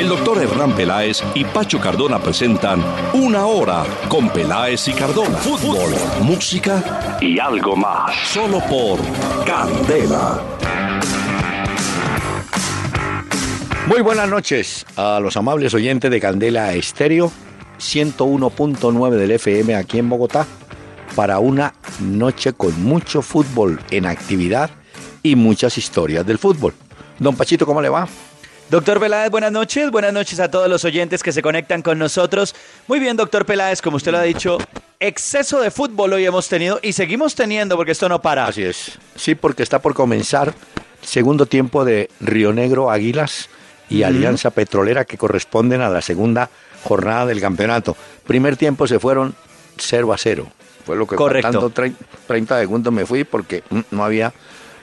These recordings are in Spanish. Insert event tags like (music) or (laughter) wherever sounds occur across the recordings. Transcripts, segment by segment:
El doctor Hernán Peláez y Pacho Cardona presentan Una Hora con Peláez y Cardona. Fútbol, música y algo más. Solo por Candela. Muy buenas noches a los amables oyentes de Candela Estéreo 101.9 del FM aquí en Bogotá para una noche con mucho fútbol en actividad y muchas historias del fútbol. Don Pachito, ¿cómo le va? Doctor Peláez, buenas noches. Buenas noches a todos los oyentes que se conectan con nosotros. Muy bien, doctor Peláez, como usted lo ha dicho, exceso de fútbol hoy hemos tenido y seguimos teniendo porque esto no para. Así es. Sí, porque está por comenzar segundo tiempo de Río Negro Águilas y Alianza Petrolera que corresponden a la segunda jornada del campeonato. Primer tiempo se fueron 0 a 0. Fue lo que Correcto. 30 segundos me fui porque mm, no había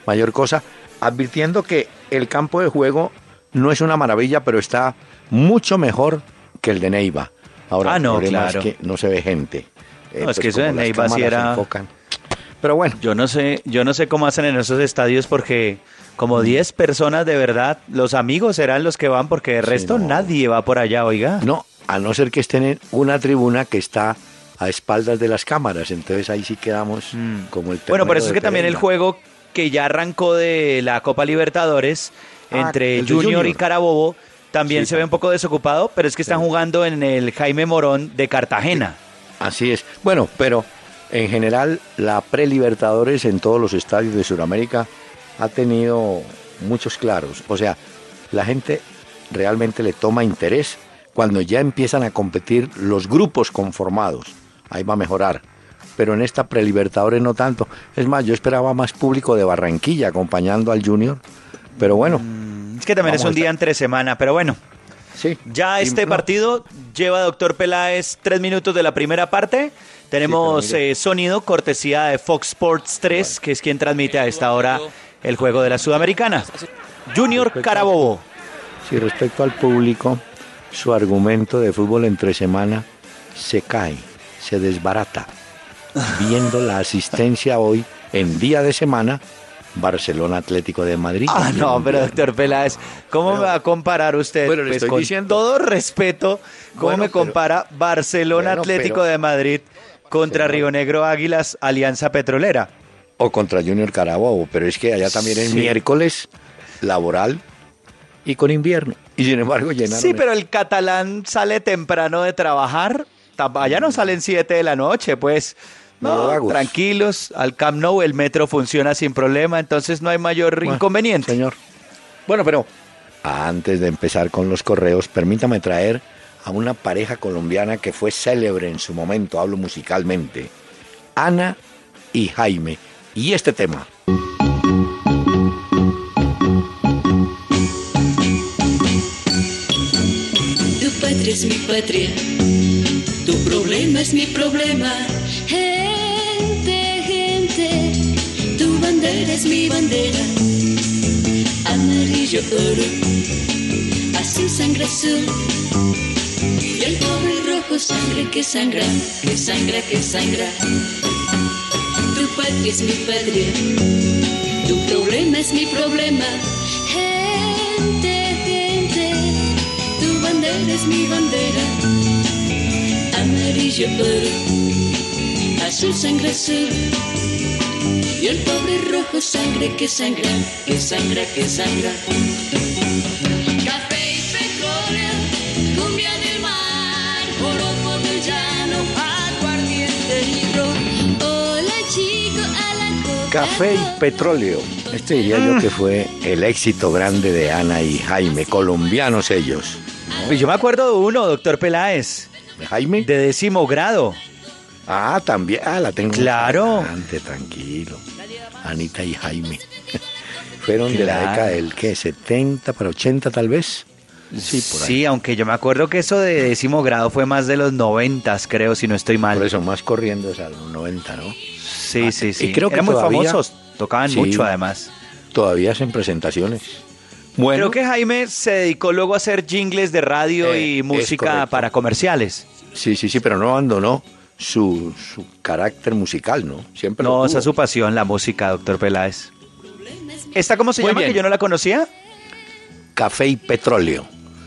mayor cosa. Advirtiendo que el campo de juego no es una maravilla, pero está mucho mejor que el de Neiva. Ahora, Ah, no, el problema claro. es que no se ve gente. Eh, No, es que eso de Neiva sí era- enfocan. Pero bueno, Yo no sé, yo no sé cómo hacen en esos estadios porque como 10 personas de verdad, los amigos serán los que van porque de resto no. nadie va por allá, oiga. no, a no ser que estén en una tribuna que está a espaldas de las cámaras, entonces ahí sí quedamos Mm. como el Bueno, por eso es que también el juego que ya arrancó de la Copa Libertadores entre el de Junior, y. Carabobo también Sí, se ve un poco desocupado, pero es que están jugando en el Jaime Morón de Cartagena. Así es. Bueno, pero en general la pre-Libertadores en todos los estadios de Sudamérica ha tenido muchos claros. O sea, la gente realmente le toma interés cuando ya empiezan a competir los grupos conformados. Ahí va a mejorar. Pero en esta pre-Libertadores no tanto. Es más, yo esperaba más público de Barranquilla acompañando al Junior. Pero bueno, Es que también es un día entre semana, pero bueno. sí. Ya Y este no, partido lleva doctor Peláez tres minutos de la primera parte. Tenemos Sí, eh, sonido cortesía de Fox Sports 3, que es quien transmite a esta hora el juego de la Sudamericana. Junior Carabobo. Sí, respecto al público, su argumento de fútbol entre semana se cae, se desbarata, (laughs) viendo la asistencia hoy en día de semana Barcelona Atlético de Madrid. Ah, no, pero doctor Peláez, ¿cómo me va a comparar usted? bueno, le Pues, estoy con diciendo. todo respeto, ¿cómo Bueno, me pero- compara Barcelona Bueno, Atlético de Madrid contra. Río Negro Águilas Alianza Petrolera? O contra Junior Carabobo, pero es que allá también es Sí. miércoles laboral y con invierno. Y sin embargo llenaron. Sí, pero el catalán sale temprano de trabajar. Allá no salen 7 de la noche, pues. No, tranquilos, al Camp Nou el metro funciona sin problema, entonces no hay mayor Bueno, inconveniente. Señor. Bueno, pero antes de empezar con los correos, permítame traer a una pareja colombiana que fue célebre en su momento, hablo musicalmente. Ana y Jaime. Y este tema. Tu patria es mi patria, tu problema es mi problema. Gente, gente, tu bandera es mi bandera. Amarillo oro, azul sangre azul. Y el pobre rojo sangre que sangra, que sangra, que sangra. Tu patria es mi patria, tu problema es mi problema. Gente, gente, tu bandera es mi bandera. Amarillo oro, azul sangre azul. Y el pobre rojo sangre que sangra, que sangra, que sangra. Café y petróleo, cumbia del mar, joropo del llano, aguardiente y ron. Hola chico, a la coca. Café y petróleo. Este diría yo que fue el éxito grande de Ana y Jaime, colombianos ellos. Pues yo me acuerdo de uno, doctor Peláez, ¿De Jaime? de décimo grado. Ah, también. Ah, la tengo. Claro. Adelante, tranquilo. Anita y Jaime. (laughs) Fueron de la década del, ¿qué? 70 para 80 tal vez. Sí, por ahí. Sí, aunque yo me acuerdo que eso de décimo grado fue más de los noventas, creo, si no estoy mal. Por eso más corriendo es a los 90, ¿no? Sí, Ah, sí, y sí. creo que Eran muy famosos, tocaban Sí. mucho además. Todavía hacen presentaciones. Bueno, Creo que Jaime se dedicó luego a hacer jingles de radio Eh, y música para comerciales. sí, sí, sí, pero no abandonó su, su carácter musical, ¿no? Siempre No, esa es su pasión, la música, doctor Peláez. ¿Esta cómo se Muy llama? bien. Que yo no la conocía. Café y petróleo,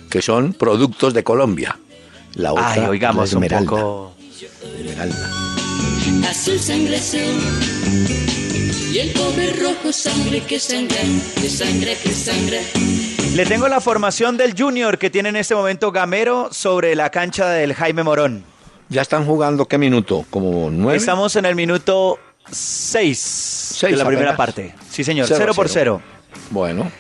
que son productos de Colombia. La otra, Ay, oigamos la un esmeralda, poco. esmeralda. Azul sangre azul y el pobre rojo sangre que sangra, que sangra, que sangra. Le tengo la formación del Junior que tiene en este momento Gamero sobre la cancha del Jaime Morón. Ya están jugando, ¿qué minuto? ¿Como nueve? Estamos en el minuto 6 de la Seis primera parte. Sí, señor. Cero a 0 por cero. 0. Bueno,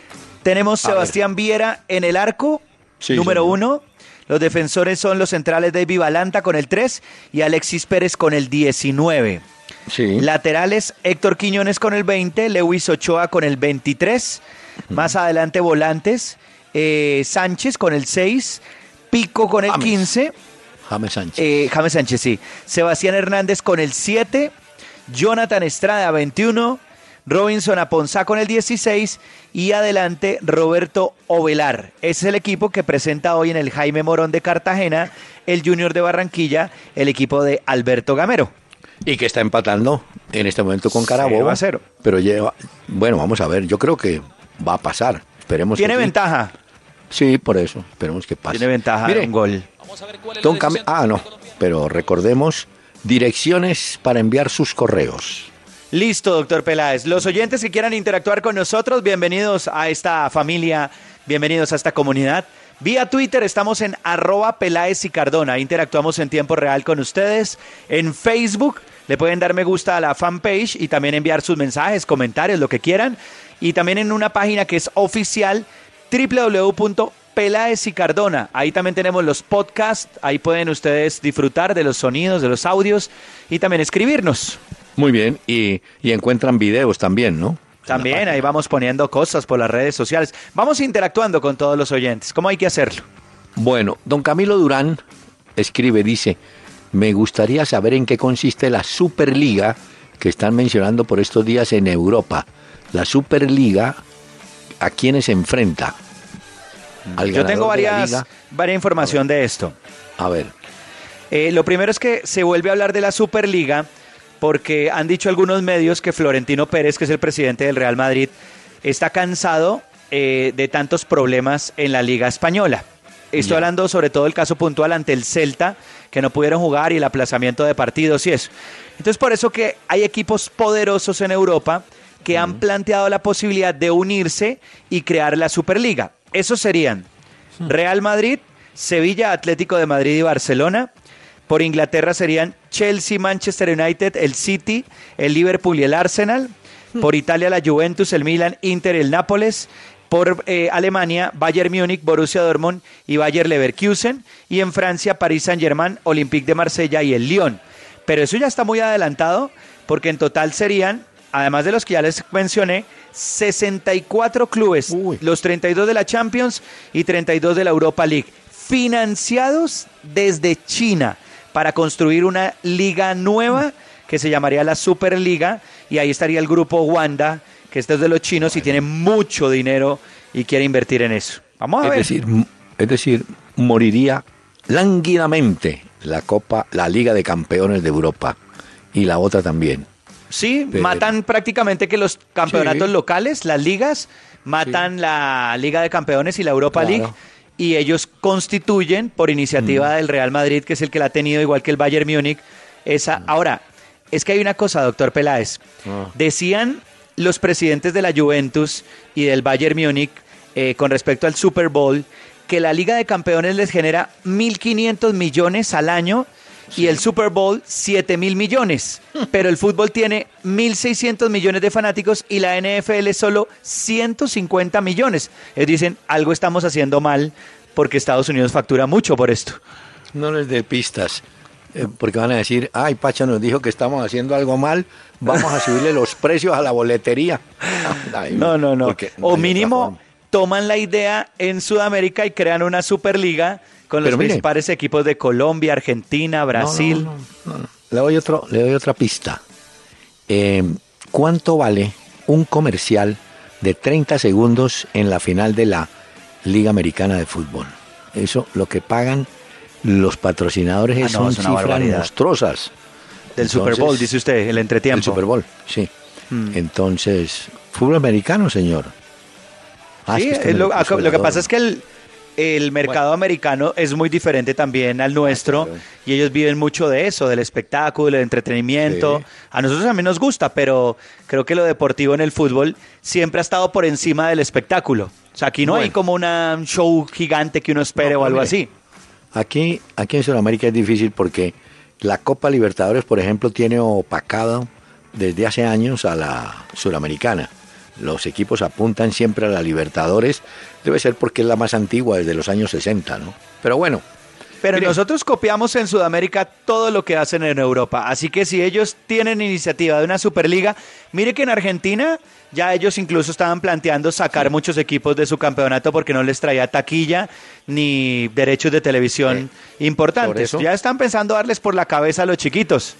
Tenemos A ver. Sebastián Viera en el arco, Sí, número señor. 1. Los defensores son los centrales David Balanta con el 3 y Alexis Pérez con el 19. sí. Laterales Héctor Quiñones con el 20, Lewis Ochoa con el 23. Más adelante volantes eh, Sánchez con el 6, Pico con el James. 15. James Sánchez. Eh, James Sánchez, sí. Sebastián Hernández con el 7. Jonathan Estrada 21. Robinson Aponzá con el 16. Y adelante Roberto Ovelar. Ese es el equipo que presenta hoy en el Jaime Morón de Cartagena, el Junior de Barranquilla, el equipo de Alberto Gamero. Y que está empatando en este momento con Carabobo. a cero. Pero lleva. Bueno, vamos a ver. Yo creo que va a pasar. Esperemos Tiene que sí. ventaja. Sí, por eso. Esperemos que pase. Tiene ventaja Mire, un gol. Don Cam- Ah, no. Pero recordemos direcciones para enviar sus correos. Listo, doctor Peláez. Los oyentes que quieran interactuar con nosotros, bienvenidos a esta familia, bienvenidos a esta comunidad. Vía Twitter estamos en arroba Peláez y Cardona. Interactuamos en tiempo real con ustedes. En Facebook le pueden dar me gusta a la fanpage y también enviar sus mensajes, comentarios, lo que quieran. Y también en una página que es oficial www.peláez y Cardona. Ahí también tenemos los podcasts. Ahí pueden ustedes disfrutar de los sonidos, de los audios y también escribirnos. Muy bien. Y, y encuentran videos también, ¿no? También ahí vamos poniendo cosas por las redes sociales. Vamos interactuando con todos los oyentes. ¿Cómo hay que hacerlo? Bueno, don Camilo Durán escribe, dice, me gustaría saber en qué consiste la Superliga que están mencionando por estos días en Europa. La Superliga, ¿a quiénes se enfrenta? Al Yo tengo varias, varias información de esto. A ver, Eh, lo primero es que se vuelve a hablar de la Superliga porque han dicho algunos medios que Florentino Pérez, que es el presidente del Real Madrid, está cansado eh, de tantos problemas en la Liga Española. Estoy hablando sobre todo el caso puntual ante el Celta, que no pudieron jugar y el aplazamiento de partidos y eso. Entonces por eso que hay equipos poderosos en Europa que han planteado la posibilidad de unirse y crear la Superliga. Esos serían Real Madrid, Sevilla, Atlético de Madrid y Barcelona. Por Inglaterra serían Chelsea, Manchester United, el City, el Liverpool y el Arsenal. Por Italia la Juventus, el Milan, Inter, el Nápoles. Por eh, Alemania, Bayern Múnich, Borussia Dortmund y Bayer Leverkusen. Y en Francia, París Saint-Germain, Olympique de Marsella y el Lyon. Pero eso ya está muy adelantado porque en total serían, además de los que ya les mencioné, 64 clubes, Uy. los 32 de la Champions y 32 de la Europa League, financiados desde China para construir una liga nueva que se llamaría la Superliga y ahí estaría el grupo Wanda, que este es de los chinos y tiene mucho dinero y quiere invertir en eso. Vamos a es ver. decir, es decir, moriría lánguidamente la Copa, la Liga de Campeones de Europa y la otra también. Sí, Pero- matan prácticamente que los campeonatos Sí. locales, las ligas, matan la Liga de Campeones y la Europa Claro. League. Y ellos constituyen, por iniciativa del Real Madrid, que es el que la ha tenido, igual que el Bayern Múnich, esa. Ahora, es que hay una cosa, doctor Peláez. Ah. Decían los presidentes de la Juventus y del Bayern Múnich eh, con respecto al Super Bowl que la Liga de Campeones les genera 1.500 millones al año y el Super Bowl 7 mil millones. (laughs) Pero el fútbol tiene 1.600 millones de fanáticos y la NFL solo 150 millones. Ellos dicen, algo estamos haciendo mal porque Estados Unidos factura mucho por esto. No les dé pistas, eh, porque van a decir, ay, Pacha nos dijo que estamos haciendo algo mal, vamos a subirle los precios a la boletería. (laughs) No, no, no. porque O mínimo toman la idea en Sudamérica y crean una Superliga con los principales equipos de Colombia, Argentina, Brasil. le, doy otro, le doy otra pista. Eh, ¿Cuánto vale un comercial de 30 segundos en la final de la Liga Americana de Fútbol? Eso, lo que pagan los patrocinadores ah, son cifras monstruosas. Del Super Bowl, dice usted, el entretiempo. El Super Bowl, sí. Hmm. Entonces, fútbol americano, señor. Ah, sí, lo, que pasa es que el, el mercado americano es muy diferente también al nuestro ah, y ellos viven mucho de eso, del espectáculo, del entretenimiento. A nosotros a mí nos gusta, pero creo que lo deportivo en el fútbol siempre ha estado por encima del espectáculo. O sea, aquí no hay como una, un show gigante que uno espere o algo así. Aquí, aquí en Sudamérica es difícil porque la Copa Libertadores, por ejemplo, tiene opacado desde hace años a la Sudamericana los equipos apuntan siempre a la Libertadores, debe ser porque es la más antigua desde los años 60, ¿no? Pero bueno. Pero nosotros copiamos en Sudamérica todo lo que hacen en Europa, así que si ellos tienen iniciativa de una Superliga, mire que en Argentina ya ellos incluso estaban planteando sacar muchos equipos de su campeonato porque no les traía taquilla ni derechos de televisión importantes. Ya están pensando darles por la cabeza a los chiquitos.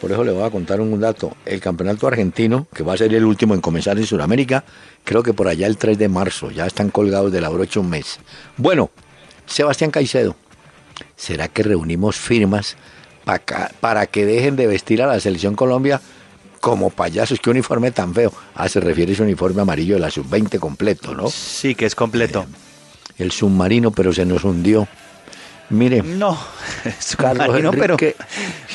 Por eso le voy a contar un dato. El campeonato argentino, que va a ser el último en comenzar en Sudamérica, creo que por allá el 3 de marzo, ya están colgados de la brocha un mes. Bueno, Sebastián Caicedo, ¿será que reunimos firmas para que dejen de vestir a la selección Colombia como payasos? ¿Qué uniforme tan feo? Ah, se refiere a ese uniforme amarillo de la sub-20 completo, ¿no? Sí, que es completo. Eh, el submarino, pero se nos hundió. Mire. No, (laughs) Carlos pero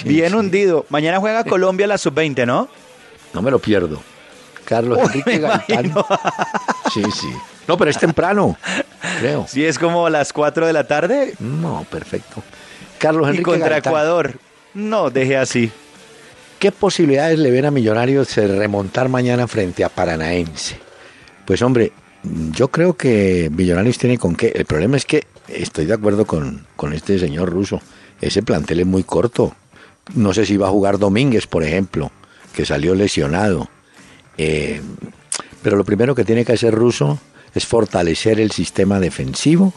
bien hundido. Mañana juega Colombia la sub-20, ¿no? No me lo pierdo. Carlos Enrique Gaitán. Sí, sí. No, pero es temprano, creo. (laughs) Sí, es como las 4 de la tarde. No, perfecto. Carlos Enrique y contra Ecuador. No, deje así. ¿Qué posibilidades le ven a Millonarios de remontar mañana frente a Paranaense? Pues hombre, yo creo que Millonarios tiene con qué. El problema es que estoy de acuerdo con, este señor ruso. Ese plantel es muy corto. No sé si va a jugar Domínguez, por ejemplo, que salió lesionado. Eh, pero lo primero que tiene que hacer Ruso es fortalecer el sistema defensivo.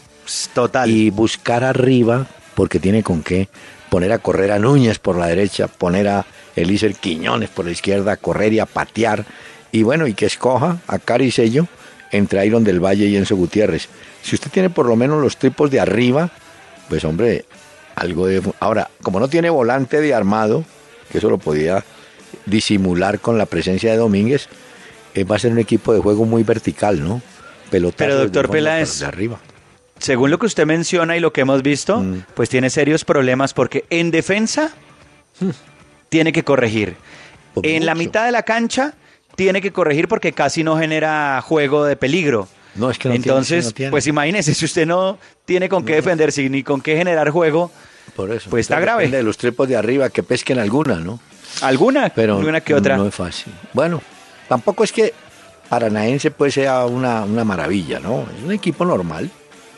Total. Y buscar arriba, porque tiene con qué poner a correr a Núñez por la derecha, poner a Elícer Quiñones por la izquierda, a correr y a patear. Y bueno, y que escoja a Caricello entre Iron del Valle y Enzo Gutiérrez. Si usted tiene por lo menos los tipos de arriba, pues hombre, algo de... Ahora, como no tiene volante de armado, que eso lo podía disimular con la presencia de Domínguez, eh, va a ser un equipo de juego muy vertical, ¿no? Pero doctor Peláez, de arriba. según lo que usted menciona y lo que hemos visto, mm. pues tiene serios problemas porque en defensa hmm. tiene que corregir. en la mitad de la cancha tiene que corregir porque casi no genera juego de peligro. No, es que no Entonces, pues imagínese, si usted no tiene con qué defenderse ni con qué generar juego, por eso, pues está grave. de los trepos de arriba que pesquen alguna, ¿no? Alguna, pero alguna que otra. No es fácil. Bueno, tampoco es que Paranaense pues sea una, una maravilla, ¿no? Es un equipo normal,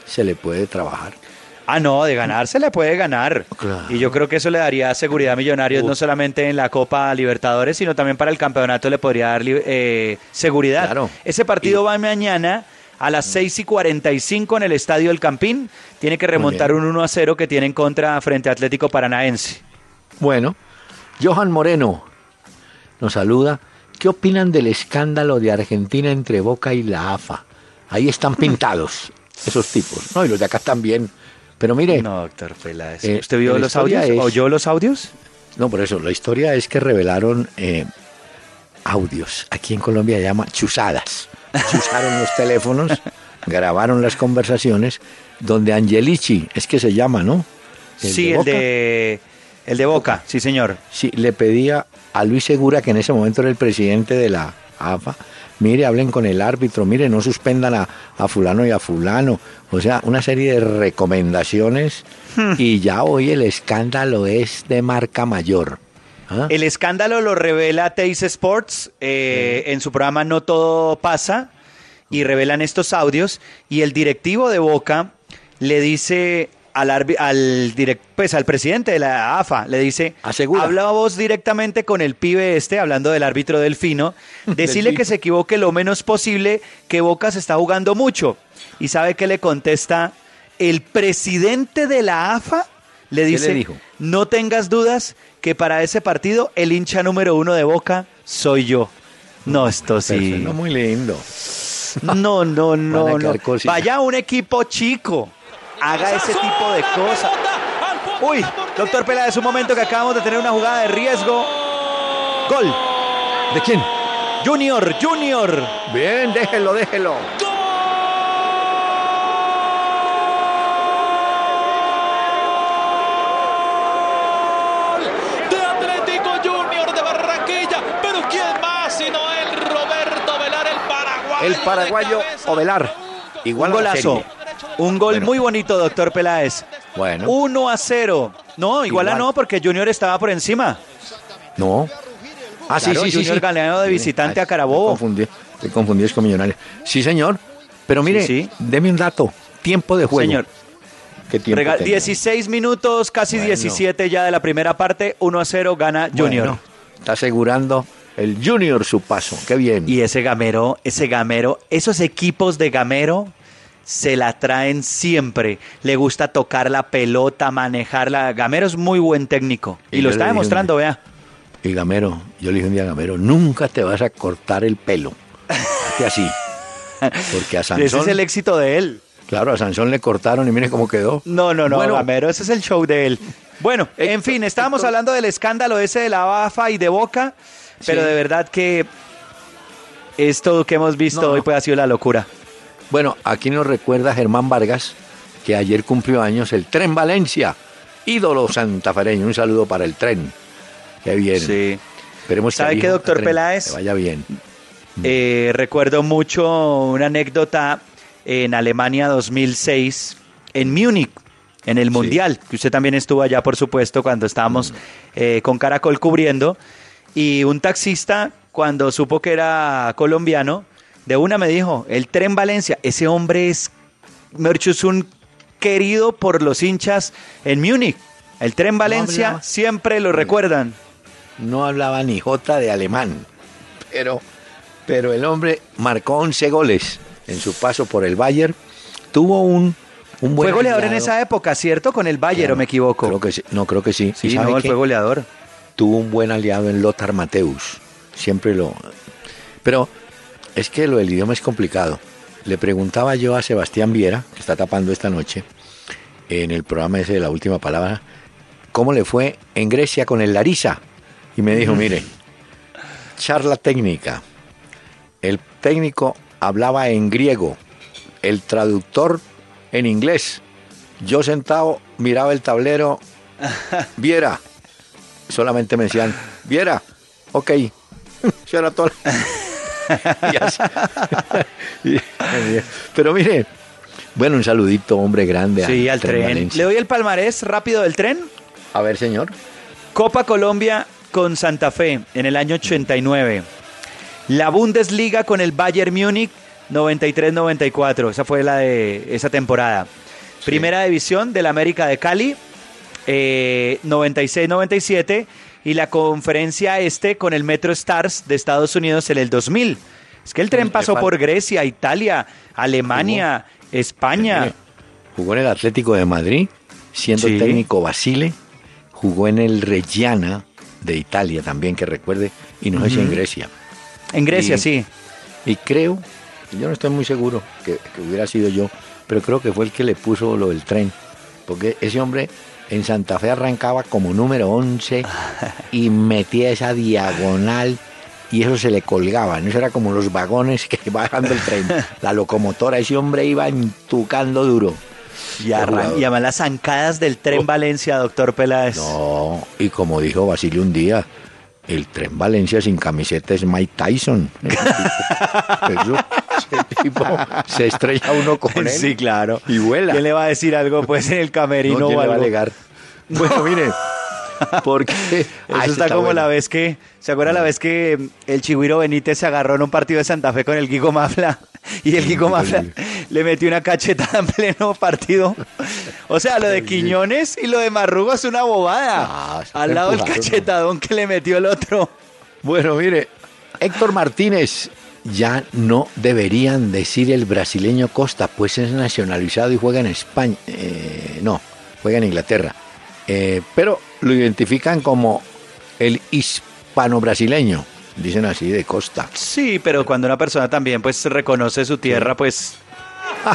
se le puede trabajar. Ah, no, de ganar se le puede ganar. Y yo creo que eso le daría seguridad a Millonarios, no solamente en la Copa Libertadores, sino también para el campeonato le podría dar eh, seguridad. Ese partido va mañana a las 6 y 45 en el Estadio del Campín. Tiene que remontar un 1 a 0 que tiene en contra frente a Atlético Paranaense. Bueno, Johan Moreno nos saluda. ¿Qué opinan del escándalo de Argentina entre Boca y la AFA? Ahí están pintados (laughs) esos tipos, ¿no? Y los de acá también pero mire. No, doctor Peláez. Eh, ¿Usted vio los audios? ¿Oyó los audios? No, por eso. La historia es que revelaron eh, audios. Aquí en Colombia se llama chuzadas. Chuzaron los teléfonos, (laughs) grabaron las conversaciones, donde Angelici, es que se llama, ¿no? sí, el de. El de Boca, sí, señor. Sí, le pedía a Luis Segura, que en ese momento era el presidente de la AFA, mire, hablen con el árbitro, mire, no suspendan a, fulano y a fulano. O sea, una serie de recomendaciones hmm. y ya hoy el escándalo es de marca mayor. ¿Ah? El escándalo lo revela Teis Sports eh, en su programa No Todo Pasa y revelan estos audios y el directivo de Boca le dice al, al, direct, pues, al presidente de la AFA, le dice, Asegura. habla vos directamente con el pibe este, hablando del árbitro Delfino, (laughs) decirle que se equivoque lo menos posible, que Boca se está jugando mucho. ¿Y sabe qué le contesta? El presidente de la AFA le le dice, dijo? no tengas dudas que para ese partido el hincha número uno de Boca soy yo. No, esto sí. No, muy lindo. No, no, (laughs) no. Vaya un equipo chico. Haga ese tipo de cosas. Uy, doctor Peláez, un momento que acabamos de tener una jugada de riesgo. Gol. ¿De quién? Junior, Junior. Bien, déjelo, déjelo. de Atlético Junior de Barranquilla. Pero ¿quién más sino el Roberto Velar, el paraguayo? Ovelar. Igual Un golazo. Un gol Bueno. muy bonito, doctor Peláez. Bueno. 1 a 0. No, igual, a Igual. no, porque Junior estaba por encima. No. Ah, sí, Claro, sí, sí. Junior sí. ganó de visitante Ay, a Carabobo. Me confundí, me confundí es con Millonarios. Sí, señor. Pero mire, Sí, sí. deme un dato. Tiempo de juego. Señor, ¿Qué tiempo rega- tengo? 16 minutos, casi Bueno. 17 ya de la primera parte. 1 a 0 gana Junior. Bueno, está asegurando el Junior su paso. Qué bien. Y ese gamero, ese gamero, esos equipos de gamero se la traen siempre. Le gusta tocar la pelota, manejarla. Gamero es muy buen técnico. Y, Y lo está demostrando, vea. Y Gamero, yo le dije un día a Gamero, nunca te vas a cortar el pelo. Así. Porque a (laughs) Ese Sansón, es el éxito de él. claro, a Sansón le cortaron y mire cómo quedó. No, no, no, Bueno, Gamero, ese es el show de él. Bueno, en fin, estábamos hablando del escándalo ese de la BAFA y de Boca, pero Sí. de verdad que esto que hemos visto no. hoy pues ha sido la locura. Bueno, aquí nos recuerda Germán Vargas que ayer cumplió años el Tren Valencia, ídolo santafereño. Un saludo para el tren. Qué bien. Sí. Esperemos que ¿Sabe al qué, doctor Tren Peláez? le vaya bien. Eh, recuerdo mucho una anécdota en Alemania 2006, en Múnich, en el Mundial, que usted también estuvo allá, por supuesto, cuando estábamos eh, con Caracol cubriendo. Y un taxista, cuando supo que era colombiano, de una me dijo, el tren Valencia, ese hombre es, es un querido por los hinchas en Múnich. El tren Valencia siempre lo recuerdan. No hablaba ni jota de alemán, pero, pero el hombre marcó 11 goles en su paso por el Bayern. Tuvo un, un buen Fue goleador en esa época, ¿cierto? Con el Bayern, ¿o me equivoco? Creo que sí. No, creo que sí. Sí, ¿Y sabe no, fue goleador. tuvo un buen aliado en Lothar Mateus. Siempre lo. Pero es que lo del idioma es complicado. Le preguntaba yo a Sebastián Viera, que está tapando esta noche, en el programa ese de la última palabra, cómo le fue en Grecia con el Larisa. Y me dijo, (laughs) mire, charla técnica. El técnico hablaba en griego, el traductor en inglés. Yo sentado miraba el tablero, (laughs) viera, solamente me decían, viera, ok, (laughs) eso era todo. (laughs) (laughs) Pero mire, bueno, un saludito, hombre grande. Sí, al tren. Le doy el palmarés rápido del tren. A ver, señor. Copa Colombia con Santa Fe en el año 89. La Bundesliga con el Bayern Múnich 93-94. Esa fue la de esa temporada. Primera división del América de Cali eh, 96-97 y la conferencia este con el Metro Stars de Estados Unidos en el 2000. Es que el tren pasó por Grecia, Italia, Alemania, España. Jugó en el Atlético de Madrid, siendo Sí. técnico Basile. Jugó en el Reggiana de Italia también, que recuerde, y no sé si en. Grecia. En Grecia, Y- sí. Y creo, yo no estoy muy seguro que, que hubiera sido yo, pero creo que fue el que le puso lo del tren. Porque ese hombre en Santa Fe arrancaba como número 11 (laughs) y metía esa diagonal y eso se le colgaba. ¿no? Eso era como los vagones que va bajando el tren. (laughs) La locomotora, ese hombre iba entucando duro. Y, arran- y además las zancadas del tren Oh. Valencia, doctor Peláez. No, y como dijo Basilio un día, el tren Valencia sin camiseta es Mike Tyson. (laughs) Eso, ese tipo se estrella uno con él. Sí, claro. Y vuela. ¿Quién le va a decir algo pues en el camerino No, ¿quién o le va a algo? alegar? (laughs) Bueno, mire, (laughs) porque Eso Ah, ese está, como bueno. la vez que, ¿se acuerda la vez que el Chigüiro Benítez se agarró en un partido de Santa Fe con el Guigo Mafla? (laughs) Y el Guigo Mafla le metió una cachetada en pleno partido. O sea, lo de Quiñones y lo de Marrugo es una bobada. Ah, Al lado del cachetadón que le metió el otro. Bueno, mire, Héctor Martínez, ya no deberían decir el brasileño Costa, pues es nacionalizado y juega en España. Eh, no, juega en Inglaterra. Eh, pero lo identifican como el hispano-brasileño, dicen así de Costa. Sí, pero cuando una persona también pues reconoce su tierra, pues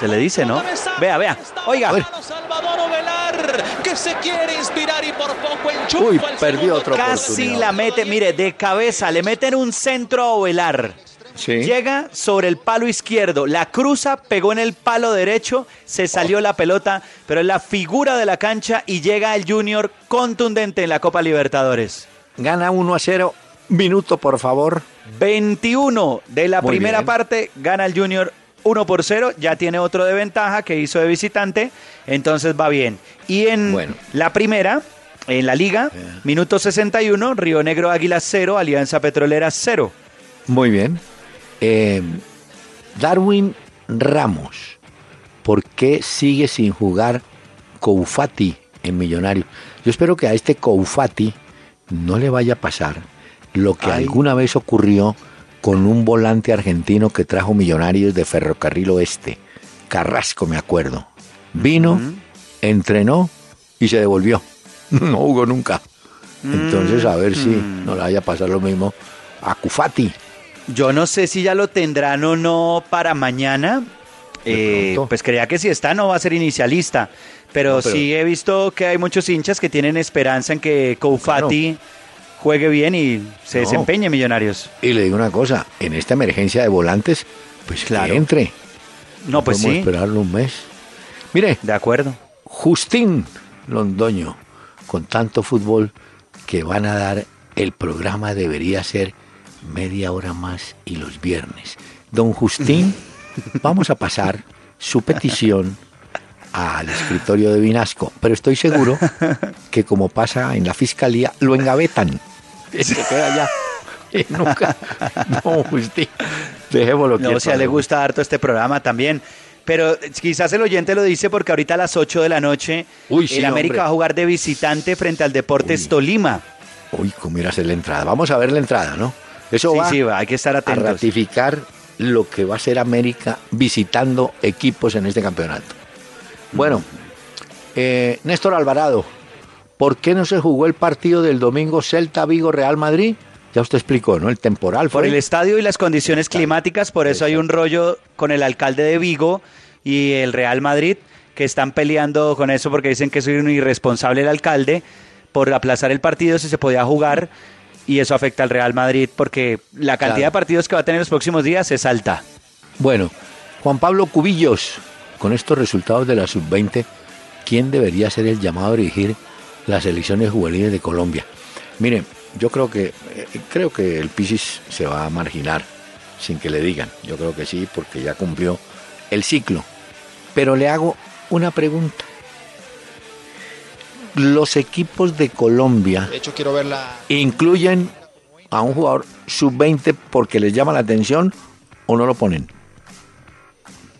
se le dice, ¿no? Vea, vea. Oiga, Salvador Ovelar, que se quiere inspirar y por poco enchufa Uy, el perdió segundo otro casi la mete, mire, de cabeza, le meten un centro a Ovelar. Sí. Llega sobre el palo izquierdo, la cruza, pegó en el palo derecho, se salió la pelota, pero es la figura de la cancha y llega el Junior contundente en la Copa Libertadores. Gana 1 a 0. Minuto, por favor. 21 de la Muy primera bien. parte, gana el Junior 1 por 0, ya tiene otro de ventaja que hizo de visitante, entonces va bien. Y en Bueno. la primera, en la liga, minuto 61, Río Negro Águila 0, Alianza Petrolera 0. Muy bien. Eh, Darwin Ramos, ¿por qué sigue sin jugar Koufati en Millonarios? Yo espero que a este Koufati no le vaya a pasar lo que Ay. alguna vez ocurrió con un volante argentino que trajo Millonarios de Ferrocarril Oeste. Carrasco, me acuerdo. Vino, entrenó y se devolvió. (laughs) No jugó nunca. Entonces, a ver si no le vaya a pasar lo mismo a Kufati. Yo no sé si ya lo tendrán o no para mañana. Eh, pues creía que si está no va a ser inicialista. Pero, No, pero- sí he visto que hay muchos hinchas que tienen esperanza en que Koufati juegue bien y se No. desempeñe Millonarios. Y le digo una cosa, en esta emergencia de volantes, pues Claro. que entre. No, pues sí, esperarlo un mes. Mire, de acuerdo. Justín Londoño, con tanto fútbol que van a dar, el programa debería ser media hora más y los viernes. Don Justín, vamos a pasar su petición al escritorio de Vinasco, pero estoy seguro que como pasa en la fiscalía, lo engavetan. Se queda allá. (laughs) Y nunca. No, Justín, dejémoslo No, quieto, si a él le gusta harto este programa también. Pero quizás el oyente lo dice porque ahorita a las 8 de la noche Uy, sí, el América hombre. va a jugar de visitante frente al Deportes Uy. Tolima. Uy, cómo ir a hacer la entrada. Vamos a ver la entrada, ¿no? Eso Sí, va sí, hay que estar a atentos. ratificar lo que va a ser América visitando equipos en este campeonato. Bueno, eh, Néstor Alvarado, ¿por qué no se jugó el partido del domingo Celta Vigo Real Madrid? Ya usted explicó, ¿no? El temporal Por fue. el estadio y las condiciones Exacto. climáticas, por eso hay un rollo con el alcalde de Vigo y el Real Madrid, que están peleando con eso porque dicen que es un irresponsable el alcalde por aplazar el partido si se podía jugar y eso afecta al Real Madrid porque la cantidad Claro. de partidos que va a tener los próximos días es alta. Bueno, Juan Pablo Cubillos, con estos resultados de la sub-20, ¿quién debería ser el llamado a dirigir las selecciones juveniles de Colombia? Miren, yo creo que eh, creo que el Pisis se va a marginar sin que le digan. Yo creo que sí, porque ya cumplió el ciclo. Pero le hago una pregunta. Los equipos de Colombia De hecho, quiero verla. incluyen a un jugador sub-20 porque les llama la atención o no lo ponen.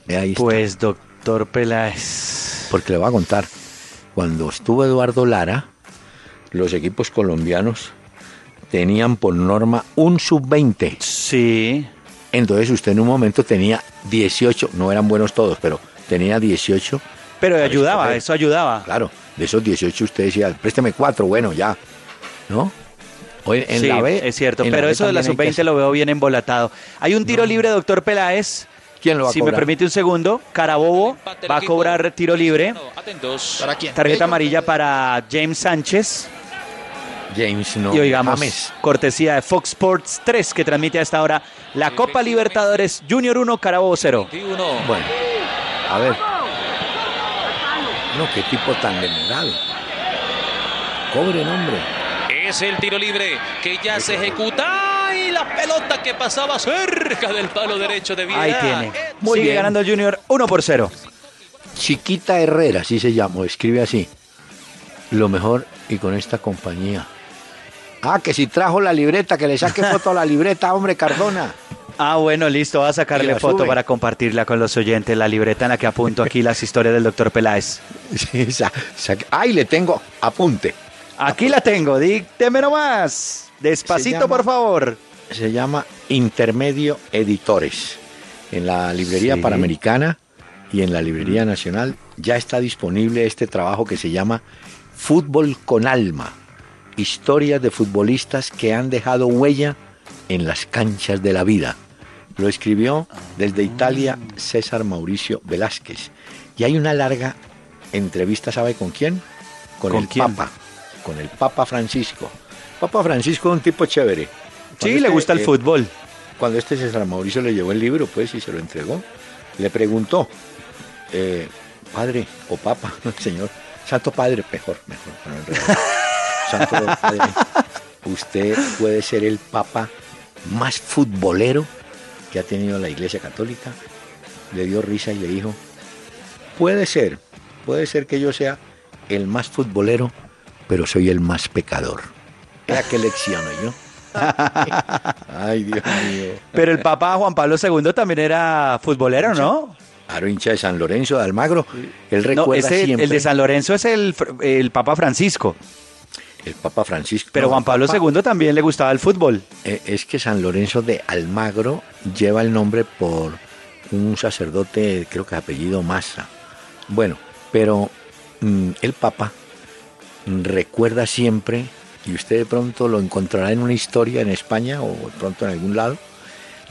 Ahí está. Pues, doctor Peláez. Porque le voy a contar. Cuando estuvo Eduardo Lara, los equipos colombianos tenían por norma un sub-20. Sí. Entonces usted en un momento tenía 18, no eran buenos todos, pero tenía 18. Pero ayudaba, escoger. eso ayudaba. Claro, de esos 18 usted decía, présteme cuatro, bueno, ya. ¿No? Hoy en sí, la B, es cierto, en pero eso de la también hay que sub-20 lo veo bien embolatado. Hay un tiro libre, doctor Peláez. ¿Quién lo va a Si me permite un segundo, Carabobo va a cobrar tiro libre. Atentos. ¿Para quién? Tarjeta amarilla para James Sánchez. James no. y oigamos, James. cortesía de Fox Sports 3, que transmite a esta hora la Copa Libertadores Junior 1, Carabobo 0. 21. Bueno, a ver. No, qué tipo tan demorado. Cobre nombre. Es el tiro libre que ya se ejecuta y la pelota que pasaba cerca del palo derecho de Vidal. Ahí tiene. Muy Sigue bien. ganando el Junior 1 por 0. Chiquita Herrera, así se llama, escribe así. Lo mejor y con esta compañía. Ah, que si trajo la libreta, que le saque foto a la (laughs) libreta, hombre, Cardona. Ah, bueno, listo. Voy a sacarle foto sube. para compartirla con los oyentes, la libreta en la que apunto aquí las historias del doctor Peláez. (laughs) Sí, ¡Ay, le tengo apunte! Aquí la tengo, dícteme nomás. Despacito, llama- por favor. Se llama Intermedio Editores. En la librería Sí. Panamericana y en la librería nacional ya está disponible este trabajo que se llama Fútbol con Alma. Historias de futbolistas que han dejado huella en las canchas de la vida. Lo escribió desde Italia César Mauricio Velázquez. Y hay una larga entrevista, ¿sabe con quién? Con, ¿Con el quién? Papa, con el Papa Francisco. Papa Francisco es un tipo chévere. Sí, le este, gusta el eh, fútbol. Cuando este César Mauricio le llevó el libro, pues, y se lo entregó, le preguntó, eh, padre o papa, (laughs) señor, santo padre, mejor, mejor, para no (laughs) santo padre, usted puede ser el papa más futbolero que ha tenido la Iglesia Católica. Le dio risa y le dijo, puede ser, puede ser que yo sea el más futbolero, pero soy el más pecador. Era que lección, yo. (laughs) Ay, Dios mío. Pero el Papa Juan Pablo II también era futbolero, ¿no? Claro, hincha de San Lorenzo de Almagro. Él No, recuerda ese- siempre el de San Lorenzo es el, el Papa Francisco. El Papa Francisco. Pero No, Juan Pablo Papa- II también le gustaba el fútbol. Eh, es que San Lorenzo de Almagro lleva el nombre por un sacerdote, creo que apellido Massa. Bueno, pero mm, el Papa recuerda siempre, y usted de pronto lo encontrará en una historia en España o de pronto en algún lado,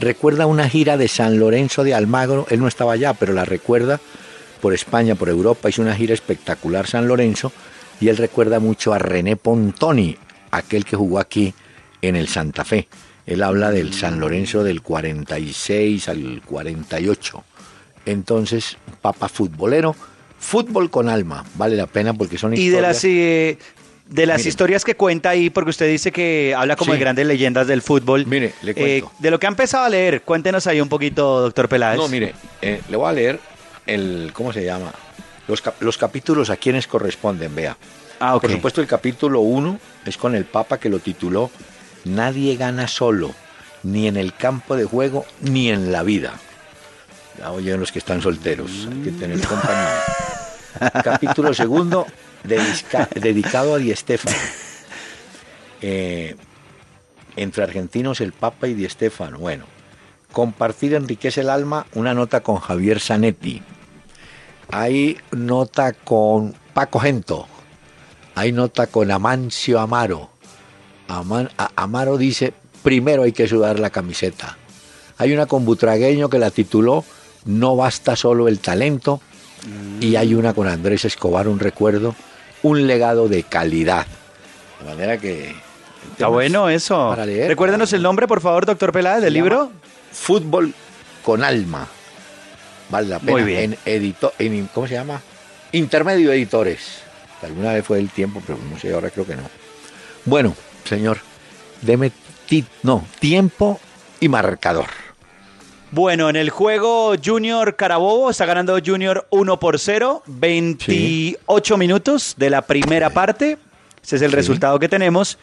recuerda una gira de San Lorenzo de Almagro, él no estaba allá, pero la recuerda por España, por Europa, hizo una gira espectacular San Lorenzo, y él recuerda mucho a René Pontoni, aquel que jugó aquí en el Santa Fe. Él habla del San Lorenzo del 46 al 48. Entonces, papa futbolero, fútbol con alma, vale la pena porque son Y de las, historias- eh, de las historias que cuenta ahí, porque usted dice que habla como Sí. de grandes leyendas del fútbol. Mire, le Eh, cuento. de lo que ha empezado a leer, cuéntenos ahí un poquito, doctor Peláez. No, mire, eh, le voy a leer el, ¿cómo se llama? Los, cap- los capítulos a quienes corresponden, vea. Ah, ok. Por supuesto, el capítulo 1 es con el Papa que lo tituló Nadie gana solo, ni en el campo de juego, ni en la vida. Ya oyen los que están solteros, hay que tener compañía. (laughs) capítulo segundo, dedica- dedicado a Di Stéfano. Eh, entre argentinos, el Papa y Di Stéfano. Bueno, compartir enriquece el alma, una nota con Javier Zanetti. Hay nota con Paco Gento. Hay nota con Amancio Amaro. Aman- a- Amaro dice, primero hay que sudar la camiseta. Hay una con Butragueño que la tituló No basta solo el talento. Y hay una con Andrés Escobar, un recuerdo, un legado de calidad. De manera que... Está bueno eso. para leer. Recuérdenos el nombre, por favor, doctor Peláez, del libro. Fútbol con alma. Vale la pena. Muy bien. En edito, en, ¿Cómo se llama? Intermedio Editores. Alguna vez fue el tiempo, pero no sé, ahora creo que no. Bueno, señor, deme ti- no, tiempo y marcador. Bueno, en el juego Junior Carabobo está ganando Junior 1 por 0, 28 minutos de la primera parte. Ese es el Sí. resultado que tenemos.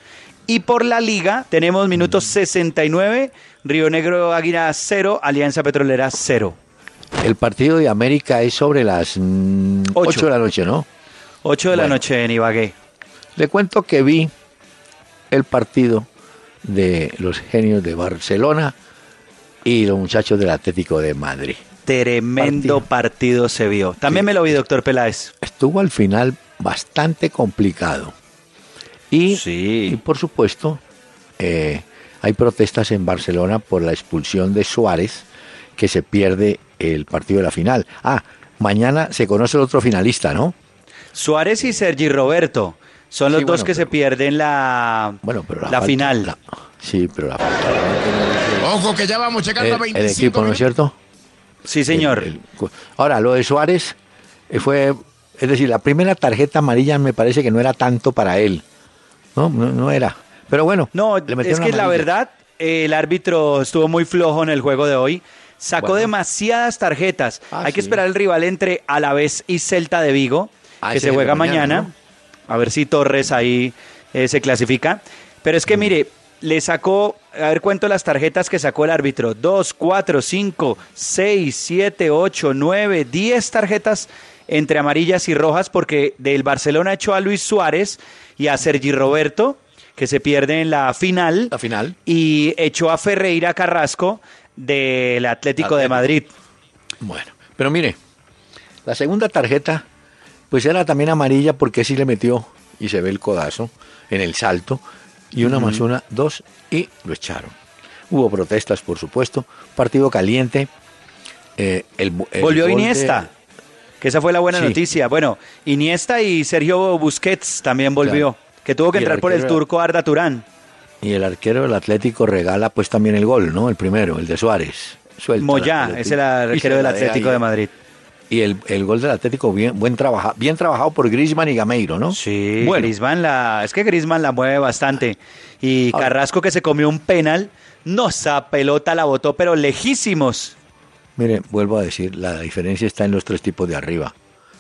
Y por la liga tenemos minutos 69, Río Negro Águila 0, Alianza Petrolera 0. El partido de América es sobre las mm, Ocho. 8 de la noche, ¿no? 8 de la noche en Ibagué. Le cuento que vi el partido de los genios de Barcelona y los muchachos del Atlético de Madrid. Tremendo partido, se vio. También Sí. me lo vi, doctor Peláez. estuvo al final bastante complicado. Y, Sí. y por supuesto, eh, hay protestas en Barcelona por la expulsión de Suárez, que se pierde el partido de la final. Ah, mañana se conoce el otro finalista, ¿no? Suárez y Sergi Roberto son los Sí, dos bueno, que se pierden la, Bueno, pero la, la falta- final. la- sí, pero la falta Ojo que ya vamos llegando a el, 25 el equipo, ¿no es cierto? Sí, señor. El- el- ahora, lo de Suárez eh, fue, es decir, la primera tarjeta amarilla me parece que no era tanto para él. No, no, no era. Pero bueno, No, es que la verdad, eh, el árbitro estuvo muy flojo en el juego de hoy. Sacó Bueno. demasiadas tarjetas. Ah, Hay que sí. esperar el rival entre Alavés y Celta de Vigo, Ah, que se juega mañana, mañana. A ver si Torres ahí eh, se clasifica. Pero Mm. es que mire, le sacó, a ver cuento las tarjetas que sacó el árbitro, 2, 4, 5, 6, 7, 8, 9, 10 tarjetas entre amarillas y rojas porque del Barcelona echó a Luis Suárez y a Sergi Roberto, que se pierde en la final. La final. Y echó a Ferreira Carrasco del Atlético de Madrid. Bueno, pero mire, la segunda tarjeta, pues era también amarilla porque sí le metió y se ve el codazo en el salto. Y una más una, dos, y lo echaron. Hubo protestas, por supuesto. Partido caliente. Eh, el, el Volvió Iniesta, que esa fue la buena Sí. noticia. Bueno, Iniesta y Sergio Busquets también volvió, que tuvo que entrar por el turco Arda Turán. Y el arquero del Atlético regala pues también el gol, ¿no? El primero, el de Suárez. Suelta Moyá es el arquero del Atlético de Madrid. Y el, el gol del Atlético bien, buen trabaja, bien trabajado por Griezmann y Gameiro, ¿no? Sí, Bueno, Griezmann la, es que Griezmann la mueve bastante. Y Ahora- Carrasco que se comió un penal, no, esa pelota la botó, pero lejísimos. mire, vuelvo a decir, la diferencia está en los tres tipos de arriba.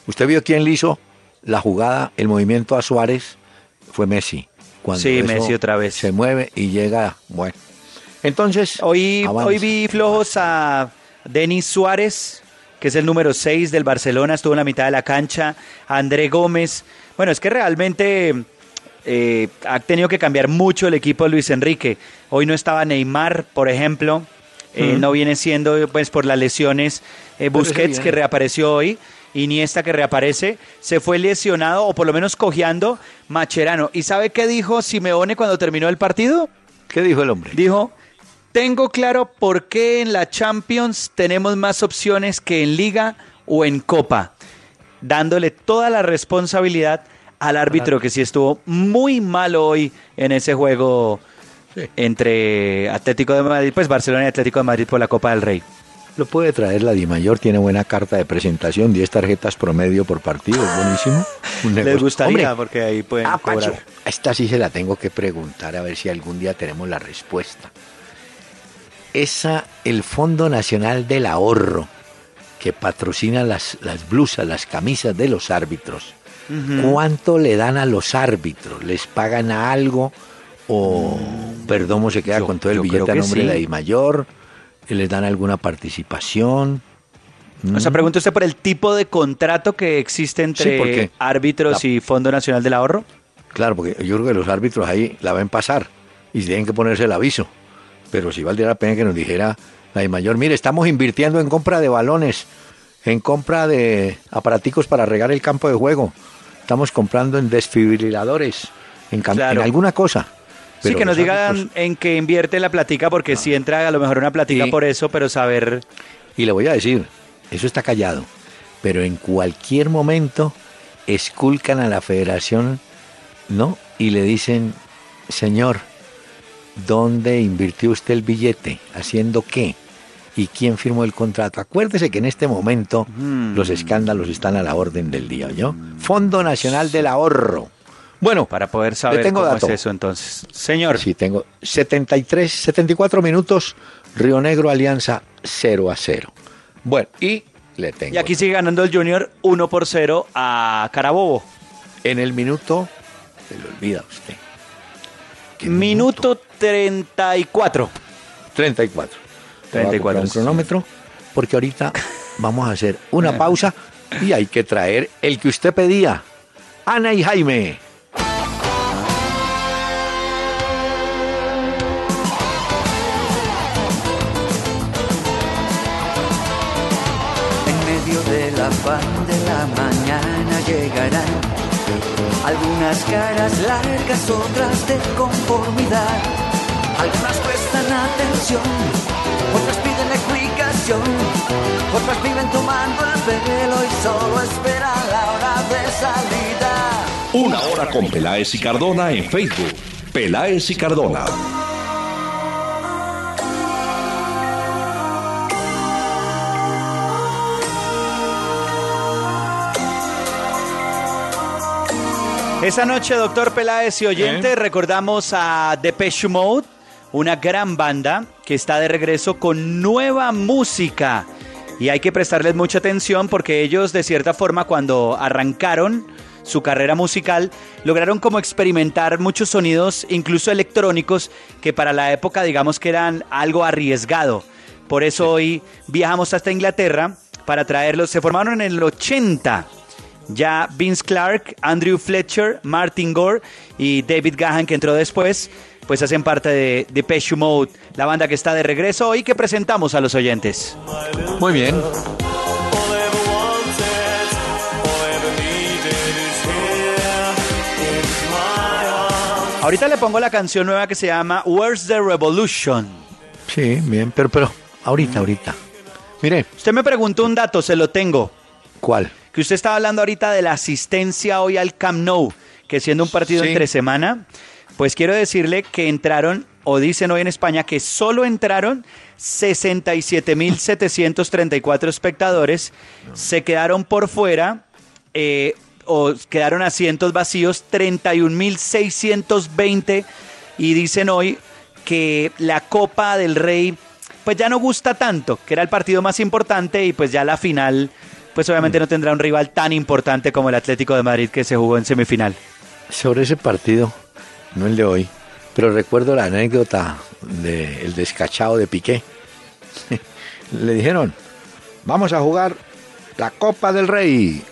¿Usted vio quién le hizo la jugada, el movimiento a Suárez? Fue Messi. Cuando Sí, Messi otra vez. Se mueve y llega, bueno. Entonces, Hoy, avanza. hoy vi flojos a Denis Suárez, que es el número 6 del Barcelona, estuvo en la mitad de la cancha, André Gómez. Bueno, es que realmente eh, ha tenido que cambiar mucho el equipo de Luis Enrique. Hoy no estaba Neymar, por ejemplo, eh, no viene siendo pues por las lesiones eh, Busquets que reapareció hoy. Iniesta que reaparece, se fue lesionado o por lo menos cojeando Macherano. ¿Y sabe qué dijo Simeone cuando terminó el partido? ¿Qué dijo el hombre? Dijo, tengo claro por qué en la Champions tenemos más opciones que en Liga o en Copa, dándole toda la responsabilidad al árbitro que sí estuvo muy mal hoy en ese juego Sí. entre Atlético de Madrid, pues Barcelona y Atlético de Madrid por la Copa del Rey. Lo puede traer la Di Mayor, tiene buena carta de presentación, 10 tarjetas promedio por partido, es buenísimo. (laughs) Les gustaría Hombre, porque ahí pueden ah, cobrar. Esta sí se la tengo que preguntar a ver si algún día tenemos la respuesta. Esa, el Fondo Nacional del Ahorro, que patrocina las, las blusas, las camisas de los árbitros, ¿cuánto le dan a los árbitros? ¿Les pagan algo? ¿O Perdomo se queda Yo- con todo el billete a nombre de la sí. ¿Les dan alguna participación? O sea, pregunta usted por el tipo de contrato que existe entre árbitros la- y Fondo Nacional del Ahorro. Claro, porque yo creo que los árbitros ahí la ven pasar y tienen que ponerse el aviso. Pero si valdría la pena que nos dijera la de mayor, mire, estamos invirtiendo en compra de balones, en compra de aparaticos para regar el campo de juego, estamos comprando en desfibriladores, en, Claro. en alguna cosa. Sí, que nos digan en qué invierte la platica, porque si entra a lo mejor una platica Y- por eso, pero saber... Y le voy a decir, eso está callado, pero en cualquier momento esculcan a la federación, ¿no? Y le dicen, señor, ¿dónde invirtió usted el billete? ¿Haciendo qué? ¿Y quién firmó el contrato? Acuérdese que en este momento Mm. los escándalos están a la orden del día, ¿yo? Fondo Nacional del Ahorro. Bueno, Para poder saber tengo cómo dato. es eso entonces. Señor, Sí, tengo 73, 74 minutos, Río Negro Alianza 0 a 0. Bueno, y le tengo. y aquí sigue ganando el Junior 1 por 0 a Carabobo. En el minuto, se le olvida a usted. ¿Qué Minuto 34. 34. Te voy a 34, comprar un cronómetro, porque ahorita (laughs) vamos a hacer una pausa y hay que traer el que usted pedía. Ana y Jaime. Medio de la pan de la mañana llegarán algunas caras largas, otras de conformidad. Algunas prestan atención, otras piden explicación, otras viven tomando el pelo y solo esperan la hora de salida. Una hora con Peláez y Cardona en Facebook. Peláez y Cardona. Esa noche, doctor Peláez y oyente, recordamos a Depeche Mode, una gran banda que está de regreso con nueva música. Y hay que prestarles mucha atención porque ellos, de cierta forma, cuando arrancaron, su carrera musical, lograron como experimentar muchos sonidos, incluso electrónicos, que para la época digamos que eran algo arriesgado. Por eso hoy viajamos hasta Inglaterra para traerlos. Se formaron en el 80. Ya Vince Clark, Andrew Fletcher, Martin Gore y David Gahan, que entró después, pues hacen parte de Depeche Mode, la banda que está de regreso y que presentamos a los oyentes. Muy bien. Ahorita le pongo la canción nueva que se llama Where's the Revolution. Sí, bien, pero, pero ahorita, ahorita. Mire, Usted me preguntó un dato, se lo tengo. ¿cuál? Que usted estaba hablando ahorita de la asistencia hoy al Camp Nou, que siendo un partido Sí. entre semana, pues quiero decirle que entraron, o dicen hoy en España, que solo entraron 67.734 espectadores, se quedaron por fuera, eh, o quedaron asientos vacíos 31.620, y dicen hoy que la Copa del Rey pues ya no gusta tanto, que era el partido más importante y pues ya la final pues obviamente no tendrá un rival tan importante como el Atlético de Madrid que se jugó en semifinal. Sobre ese partido, no el de hoy, pero recuerdo la anécdota del descachado de Piqué. (laughs) Le dijeron, vamos a jugar la Copa del Rey.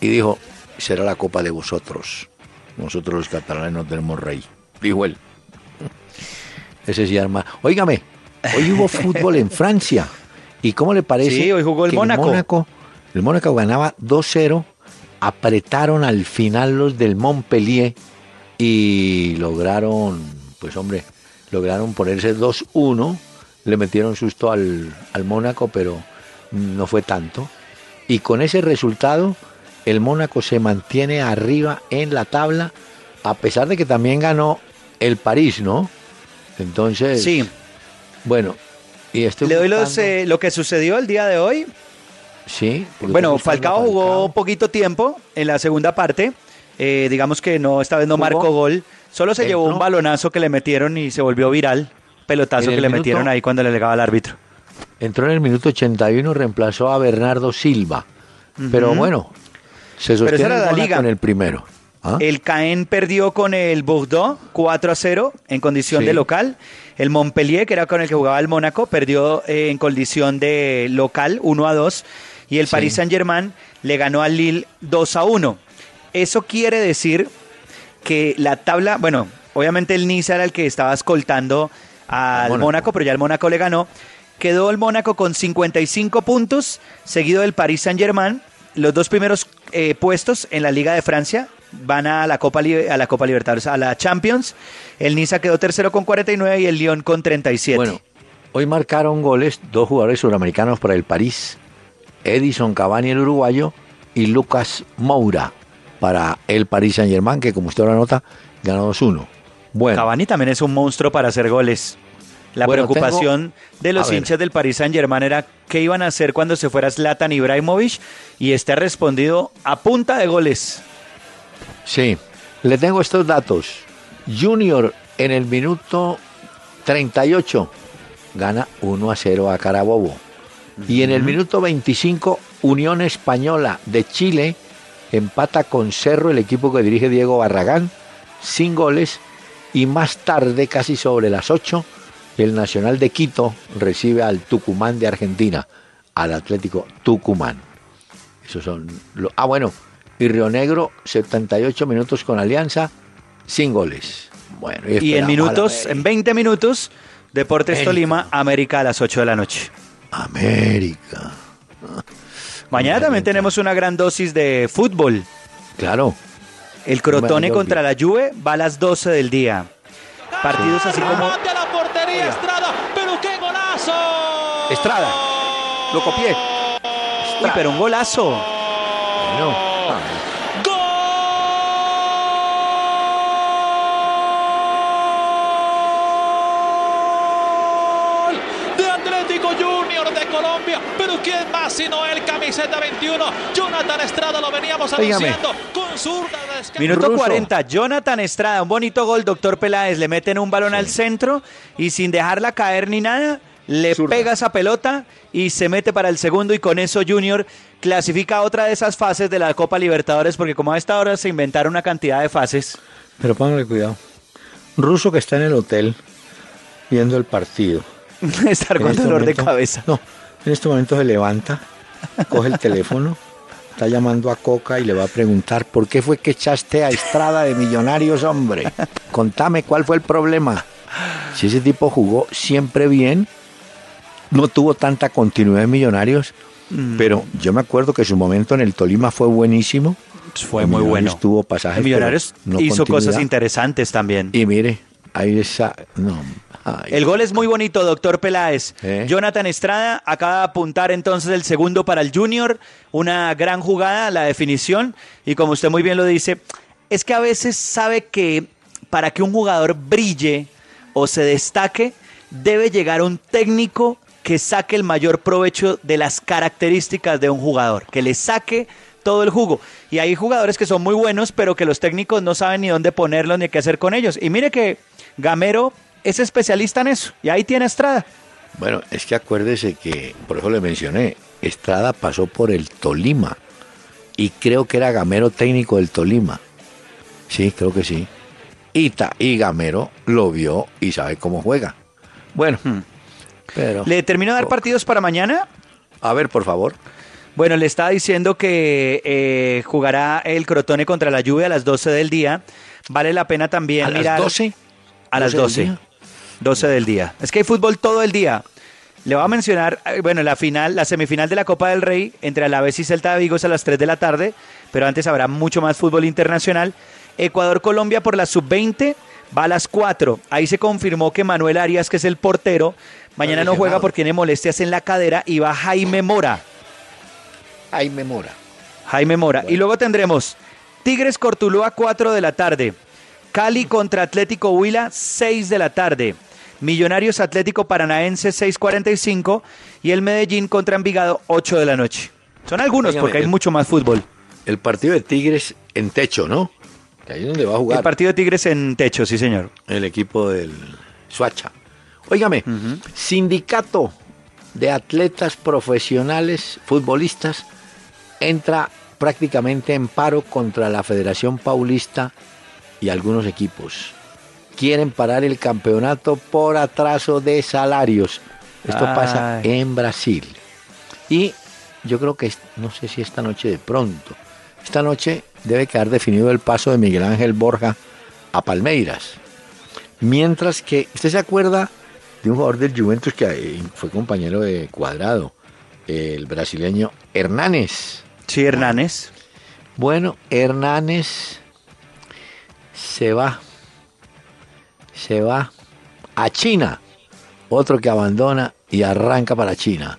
Y dijo, será la Copa de vosotros. Nosotros los catalanes no tenemos rey. Dijo él. (laughs) Ese sí arma. Óigame, hoy hubo fútbol en (laughs) Francia. ¿Y cómo le parece? Sí, hoy jugó el que Mónaco. El Mónaco, el Mónaco ganaba 2-0. Apretaron al final los del Montpellier y lograron, pues hombre, lograron ponerse 2-1. Le metieron susto al, al Mónaco, pero no fue tanto. Y con ese resultado, el Mónaco se mantiene arriba en la tabla, a pesar de que también ganó el París, ¿no? Entonces, Sí, bueno, y estoy le doy los, eh, lo que sucedió el día de hoy. Sí. Bueno, Falcao jugó poquito tiempo en la segunda parte. Eh, digamos que no, esta vez no marcó gol. Solo se llevó un balonazo que le metieron y se volvió viral. Pelotazo que le minuto- metieron ahí cuando le legaba al árbitro. Entró en el minuto 81, reemplazó a Bernardo Silva. Pero bueno, se sostiene era el la liga. en el primero. ¿Ah? El Caen perdió con el Bordeaux 4 a 0 en condición Sí. de local. El Montpellier, que era con el que jugaba el Mónaco, perdió eh, en condición de local 1 a 2. Y el Sí. Paris Saint Germain le ganó al Lille 2 a 1. Eso quiere decir que la tabla, bueno, obviamente el Niza era el que estaba escoltando al Mónaco. Mónaco, pero ya el Mónaco le ganó. Quedó el Mónaco con 55 puntos, seguido del Paris Saint Germain. Los dos primeros eh, puestos en la Liga de Francia van a la Copa a la Copa Libertadores, a la Champions. El Niza quedó tercero con 49 y el Lyon con 37. Bueno, hoy marcaron goles dos jugadores sudamericanos para el París. Edison Cavani, el uruguayo, y Lucas Moura para el Paris Saint Germain, que como usted lo nota, ganó 2-1. Bueno, Cavani también es un monstruo para hacer goles. La Bueno, preocupación de los ver. hinchas del Paris Saint Germain era qué iban a hacer cuando se fuera Zlatan Ibrahimovic y este ha respondido a punta de goles. sí, le tengo estos datos. Junior en el minuto 38 gana 1 a 0 a Carabobo. Y en el minuto 25, Unión Española de Chile empata con Cerro, el equipo que dirige Diego Barragán, sin goles. Y más tarde, casi sobre las 8, el Nacional de Quito recibe al Tucumán de Argentina, al Atlético Tucumán. Esos son. lo- ah, bueno. Y Río Negro, 78 minutos con Alianza, sin goles. Bueno, Y en a la minutos, en 20 minutos, Deportes. Tolima, América a las 8 de la noche. América. Mañana también tenemos una gran dosis de fútbol. Claro. El Crotone contra la Juve va a las 12 del día. Partidos así como la portería Estrada, pero qué golazo. Estrada. Lo copié. Uy, pero un golazo. Quién más sino el camiseta 21. Jonathan Estrada lo veníamos anunciando con zurda de. Minuto Ruso. 40, Jonathan Estrada, un bonito gol, doctor Peláez, le meten un balón al centro y sin dejarla caer ni nada, le Zurda. pega esa pelota y se mete para el segundo y con eso Junior clasifica a otra de esas fases de la Copa Libertadores porque como a esta hora se inventaron una cantidad de fases. Pero póngale cuidado. Ruso que está en el hotel viendo el partido. (laughs) Estar con este dolor de cabeza. No, en este momento se levanta, coge el teléfono, está llamando a Coca y le va a preguntar por qué fue que echaste a Estrada de Millonarios, hombre. Contame cuál fue el problema. Si ese tipo jugó siempre bien, no tuvo tanta continuidad en Millonarios, Mm. pero yo me acuerdo que su momento en el Tolima fue buenísimo. Fue muy bueno. Tuvo pasajes. Millonarios no hizo cosas interesantes también. Y mire, ahí esa. No, ay, El gol es muy bonito, doctor Peláez. ¿Eh? Jonathan Estrada acaba de apuntar entonces el segundo para el Junior. Una gran jugada, la definición. Y como usted muy bien lo dice, es que a veces sabe que para que un jugador brille o se destaque, debe llegar un técnico que saque el mayor provecho de las características de un jugador, que le saque todo el jugo. Y hay jugadores que son muy buenos, pero que los técnicos no saben ni dónde ponerlos ni qué hacer con ellos. Y mire que Gamero es especialista en eso. Y ahí tiene Estrada. Bueno, es que acuérdese que, por eso le mencioné, Estrada pasó por el Tolima y creo que era Gamero técnico del Tolima. Sí, creo que sí. Y, ta- y Gamero lo vio y sabe cómo juega. Bueno, pero... ¿Le termino de dar partidos para mañana? A ver, por favor. Bueno, le estaba diciendo que eh, jugará el Crotone contra la lluvia a las 12 del día. Vale la pena también ¿A las mirar. 12? A las 12 del 12. día. 12 del día. Es que hay fútbol todo el día. Le voy a mencionar, eh, bueno, la final, la semifinal de la Copa del Rey entre Alavés y Celta de Vigo es a las 3 de la tarde, pero antes habrá mucho más fútbol internacional. Ecuador-Colombia por la sub-20 va a las 4. Ahí se confirmó que Manuel Arias, que es el portero, mañana no juega porque tiene molestias en la cadera y va Jaime Mora. Ahí me mora. Jaime Mora. Y luego tendremos Tigres Cortuluá 4 de la tarde. Cali contra Atlético Huila 6 de la tarde. Millonarios Atlético Paranaense 6.45 y el Medellín contra Envigado 8 de la noche. Son algunos porque hay el- mucho más fútbol. El partido de Tigres en techo, ¿no? Que ahí es donde va a jugar El partido de Tigres en techo, sí señor. el equipo del Suacha. Óigame, sindicato de atletas profesionales, futbolistas, entra prácticamente en paro contra la Federación Paulista y algunos equipos. Quieren parar el campeonato por atraso de salarios. Esto pasa en Brasil. Y yo creo que, no sé si esta noche de pronto, esta noche debe quedar definido el paso de Miguel Ángel Borja a Palmeiras. Mientras que, ¿usted se acuerda de un jugador del Juventus que eh, fue compañero de Cuadrado? El brasileño Hernández. Sí, Hernández. Bueno, Hernández se va. Se va a China. Otro que abandona y arranca para China.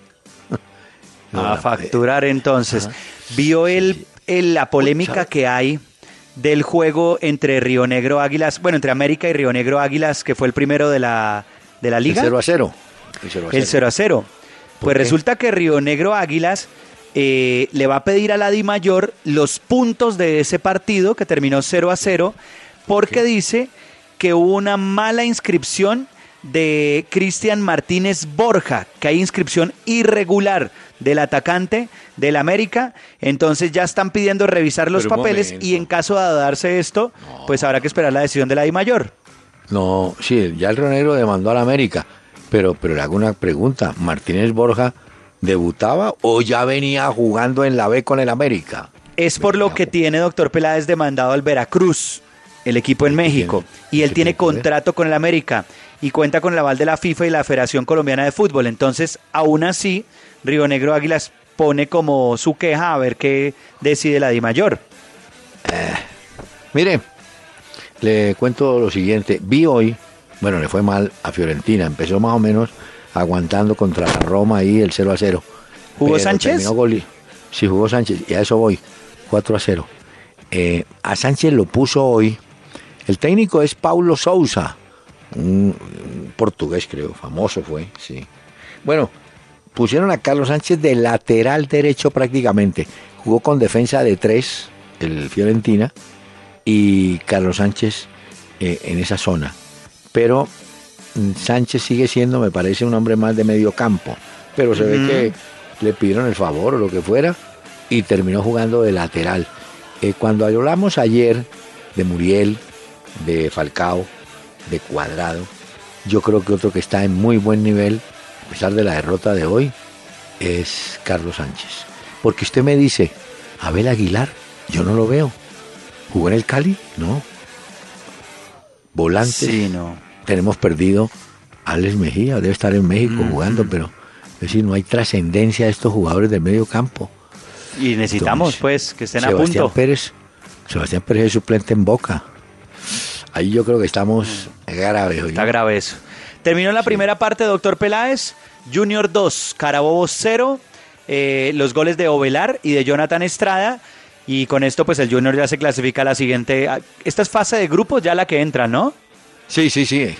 (laughs) A facturar entonces. ¿Vio el, el- la polémica que hay del juego entre Río Negro Águilas, bueno, entre América y Río Negro Águilas, que fue el primero de la, de la El liga? 0 a 0. El 0 a El 0 a 0. Pues qué? resulta que Río Negro Águilas eh, le va a pedir a la Di Mayor los puntos de ese partido que terminó 0 a 0 porque dice que hubo una mala inscripción de Cristian Martínez Borja, que hay inscripción irregular del atacante del América, entonces ya están pidiendo revisar los Pero un papeles momento. y en caso de darse esto, pues habrá que esperar la decisión de la Di Mayor. No, sí, ya el Río Negro demandó a la América. Pero, pero le hago una pregunta. ¿Martínez Borja debutaba o ya venía jugando en la B con el América? Es por lo que tiene doctor Peláez demandado al Veracruz, el equipo en México, y él ¿Qué tiene contrato con el América y cuenta con el aval de la FIFA y la Federación Colombiana de Fútbol. Entonces, aún así, Río Negro Águilas pone como su queja a ver qué decide la Di Mayor. Mire, le cuento lo siguiente. Vi hoy, bueno, le fue mal a Fiorentina. Empezó más o menos aguantando contra la Roma ahí el 0 a 0. ¿Jugó Sánchez? Sí, jugó Sánchez. Y a eso voy. 4 a 0. Eh, a Sánchez lo puso hoy. El técnico es Paulo Sousa. Un, un portugués, creo. Famoso fue, sí. Bueno, pusieron a Carlos Sánchez de lateral derecho prácticamente. Jugó con defensa de tres, el Fiorentina, y Carlos Sánchez eh, en esa zona. Pero Sánchez sigue siendo, me parece, un hombre más de medio campo, pero se ve que le pidieron el favor o lo que fuera y terminó jugando de lateral. Eh, cuando hablamos ayer de Muriel, de Falcao, de Cuadrado, yo creo que otro que está en muy buen nivel, a pesar de la derrota de hoy, es Carlos Sánchez. Porque usted me dice, Abel Aguilar, yo no lo veo. ¿Jugó en el Cali? No. Volante. Sí, no. Tenemos perdido a Alex Mejía, debe estar en México jugando, pero es decir, no hay trascendencia de estos jugadores del medio campo. Y necesitamos, Entonces, pues, que estén a Sebastián punto. Pérez, Sebastián Pérez es suplente en Boca. Ahí yo creo que estamos graves. oye. Está grave eso. Terminó la primera parte, doctor Peláez. Junior 2, Carabobo 0. eh, los goles de Ovelar y de Jonathan Estrada. Y con esto, pues el Junior ya se clasifica a la siguiente. Esta es fase de grupos, ya la que entra, ¿no? Sí, sí, sí.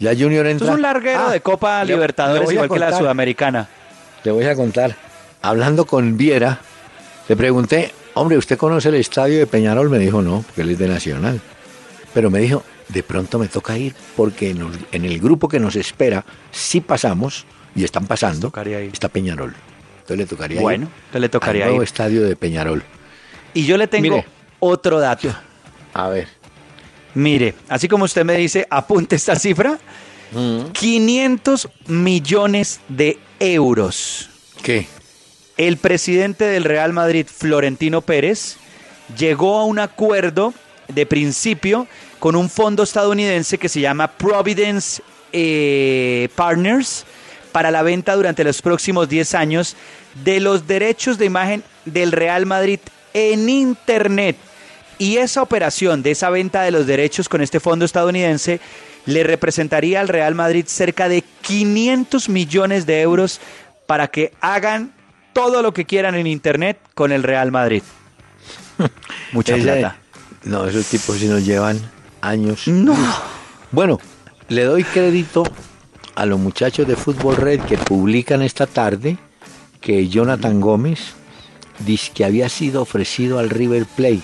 Ya Junior Esto entra. es un larguero Ah, de Copa le- Libertadores, igual que la. Sudamericana. Le voy a contar. Hablando con Viera, le pregunté, hombre, ¿usted conoce el estadio de Peñarol? Me dijo, no, porque él es de Nacional. Pero me dijo, de pronto me toca ir, porque en, el- en el grupo que nos espera, si pasamos, y están pasando, está Peñarol. Entonces le tocaría Bueno, ir entonces le tocaría al nuevo ir. estadio de Peñarol. Y yo le tengo Mire. otro dato. A ver. Mire, así como usted me dice, apunte esta cifra. 500 millones de euros. ¿Qué? El presidente del Real Madrid, Florentino Pérez, llegó a un acuerdo de principio con un fondo estadounidense que se llama Providence eh, Partners para la venta durante los próximos 10 años de los derechos de imagen del Real Madrid en Internet. Y esa operación de esa venta de los derechos con este fondo estadounidense le representaría al Real Madrid cerca de 500 millones de euros para que hagan todo lo que quieran en Internet con el Real Madrid. (laughs) Mucha plata. No, esos tipos sí nos llevan años. No. Bueno, le doy crédito a los muchachos de Fútbol Red que publican esta tarde que Jonathan Gómez dice que había sido ofrecido al River Plate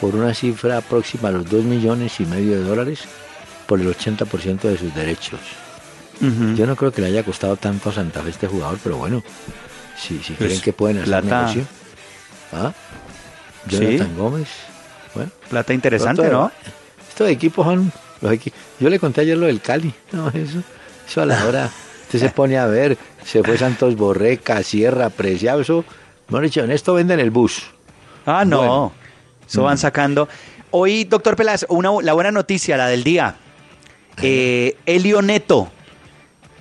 por una cifra próxima a los 2 millones y medio de dólares por el 80% de sus derechos. Yo no creo que le haya costado tanto a Santa Fe este jugador, pero bueno, si, si Pues, creen que pueden hacer plata. negocio. ¿Ah? Sí. Jonathan Gómez. Bueno, Plata interesante, ¿no? Estos equipos son los Yo le conté ayer lo del Cali. (laughs) No, eso, eso a la hora. Usted se pone a ver. Se fue Santos Borreca, Sierra, Preciado. Eso, no dicho, en esto venden el bus. Ah, no. Bueno. Eso van sacando. Hoy, doctor Peláez, una, la buena noticia, la del día. Eh, Elio Neto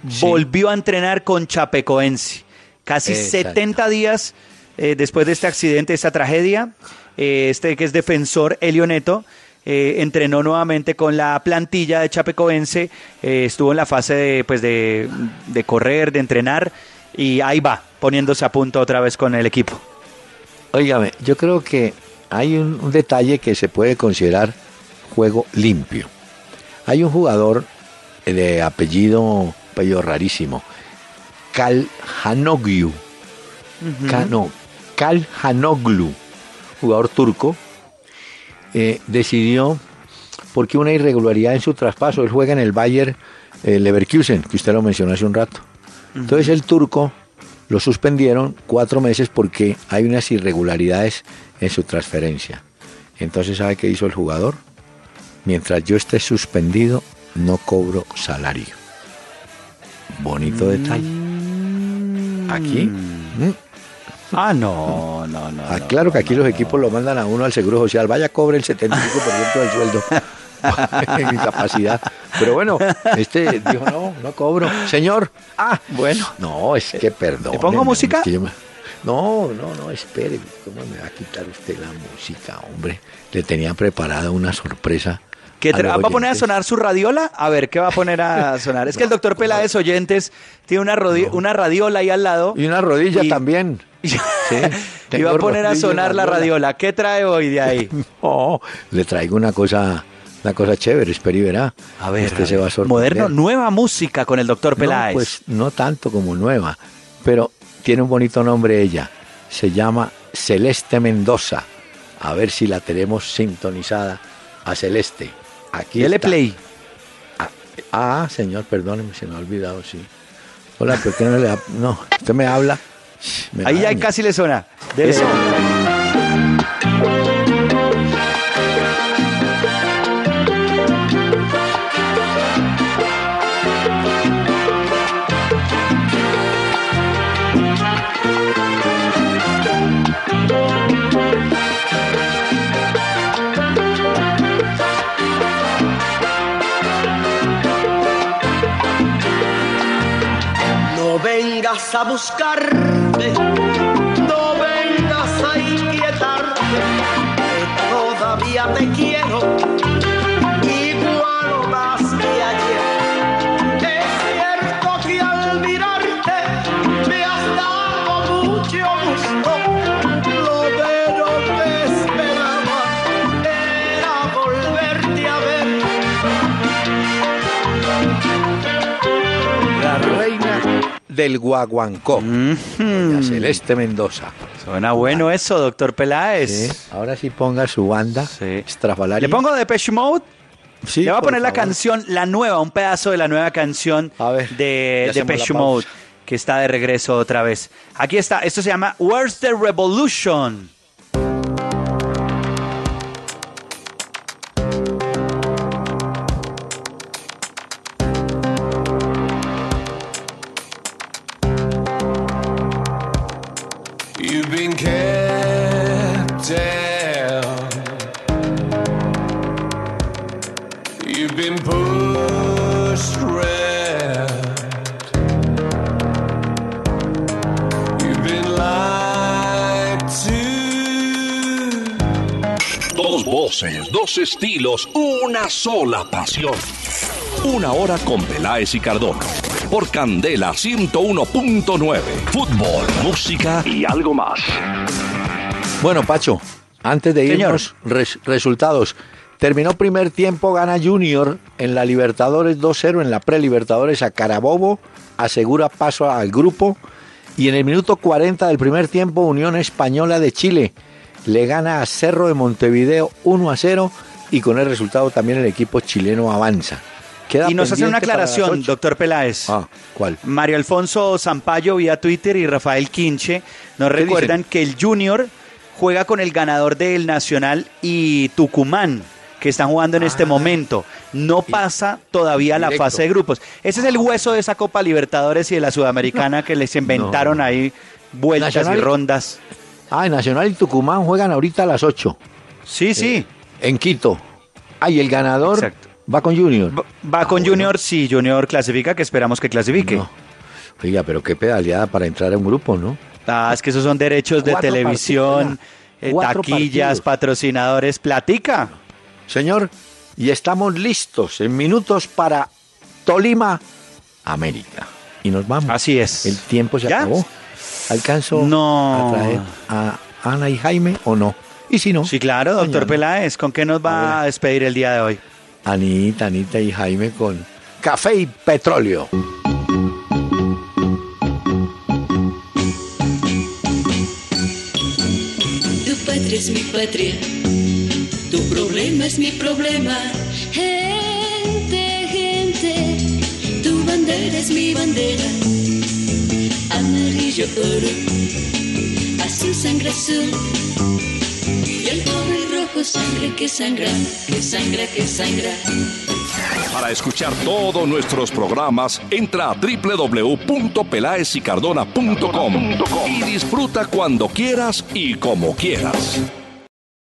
Sí. volvió a entrenar con Chapecoense. Casi Exacto. 70 días eh, después de este accidente, esta tragedia. eh, este que es defensor, Elio Neto, eh, entrenó nuevamente con la plantilla de Chapecoense. eh, estuvo en la fase de, pues de, de correr, de entrenar. Y ahí va, poniéndose a punto otra vez con el equipo. Óigame, yo creo que hay un, un detalle que se puede considerar juego limpio. Hay un jugador eh, de apellido, apellido rarísimo, Kalhanoglu. Ka- no, Kalhanoglu, jugador turco, eh, decidió, porque una irregularidad en su traspaso, él juega en el Bayer eh, Leverkusen, que usted lo mencionó hace un rato. Entonces el turco lo suspendieron cuatro meses porque hay unas irregularidades en su transferencia. Entonces, ¿sabe qué hizo el jugador? Mientras yo esté suspendido, no cobro salario. Bonito detalle. Aquí, mm, Ah, no, no, no. ah, no, claro que aquí no, los no. equipos lo mandan a uno al Seguro Social. Vaya, cobre el 75% del sueldo. (laughs) en incapacidad. Pero bueno, este dijo, no, no cobro. Señor, ah, Bueno. No, es que perdón. ¿Le pongo música? No, no, no, espere. ¿Cómo me va a quitar usted la música, hombre? Le tenía preparada una sorpresa. ¿Qué a ¿Va a poner a sonar su radiola? A ver, ¿qué va a poner a (laughs) sonar? Es que el doctor Peláez Oyentes tiene una, una radiola ahí al lado. Y una rodilla Y- también. (laughs) Y, Sí, y va a poner a sonar la radiola. ¿Qué trae hoy de ahí? (laughs) No, le traigo una cosa, una cosa chévere, espera y verá. A ver, Usted a se ver. va a sorprender. moderno, nueva música con el doctor No, Peláez. pues no tanto como nueva, pero tiene un bonito nombre ella. Se llama Celeste Mendoza. A ver si la tenemos sintonizada a Celeste. Aquí Dele está. play. Ah, Ah, señor, perdóneme, se me ha olvidado, sí. Hola, ¿por qué no le da? No, usted me habla. me Ahí ya casi le suena. Dele. Eso. A buscarme, no vengas a inquietarte, que todavía te quiero, del Guaguancó, doña Celeste Mendoza. Suena bueno eso, doctor Peláez. Sí, Ahora sí ponga su banda Sí. ¿Le pongo Depeche Mode? Sí, Le voy a poner la canción, la nueva, un pedazo de la nueva canción A ver, de Depeche Mode, que está de regreso otra vez. Aquí está, esto se llama Where's the Revolution? Dos estilos, una sola pasión. Una hora con Peláez y Cardona. Por Candela 101.9. Fútbol, música y algo más. Bueno, Pacho, antes de irnos, res- resultados. Terminó primer tiempo, gana Junior en la Libertadores 2-0, en la pre-Libertadores a Carabobo, asegura paso al grupo. Y en el minuto 40 del primer tiempo, Unión Española de Chile le gana a Cerro de Montevideo 1-0 y con el resultado también el equipo chileno avanza. Queda Y nos hacen una aclaración, doctor Peláez. Ah, ¿cuál? Mario Alfonso Zampayo vía Twitter y Rafael Quinche nos ¿Qué recuerdan dicen? que el Junior juega con el ganador del Nacional y Tucumán, que están jugando en este momento. No pasa todavía la Ah. Fase de grupos. Ese es el hueso de esa Copa Libertadores y de la Sudamericana que les inventaron ahí vueltas Nacional y- rondas. Ah, Nacional y Tucumán juegan ahorita a las 8 Sí, sí. en Quito. Ah, y el ganador Exacto. va con Junior. Va- Va con Junior, sí, Junior clasifica, que esperamos que clasifique. No. Oiga, pero qué pedaleada para entrar a un grupo, ¿no? Ah, es que esos son derechos de Cuatro televisión, eh, taquillas, partidos. patrocinadores, platica. Señor, y estamos listos en minutos para Tolima, América. Y nos vamos. Así es. El tiempo se ¿Ya? acabó. ¿Alcanzo No. a traer a Ana y Jaime o no? Y si no, Sí, claro, doctor mañana. Peláez, ¿con qué nos va a despedir el día de hoy? Anita, Anita y Jaime con café y petróleo. Tu patria es mi patria, tu problema es mi problema. Gente, gente, tu bandera es mi bandera. Amarillo oro, azul sangre azul. Y el pobre rojo sangre que sangra, que sangra, que sangra. Para escuchar todos nuestros programas, entra a www.pelaesicardona.com y disfruta cuando quieras y como quieras.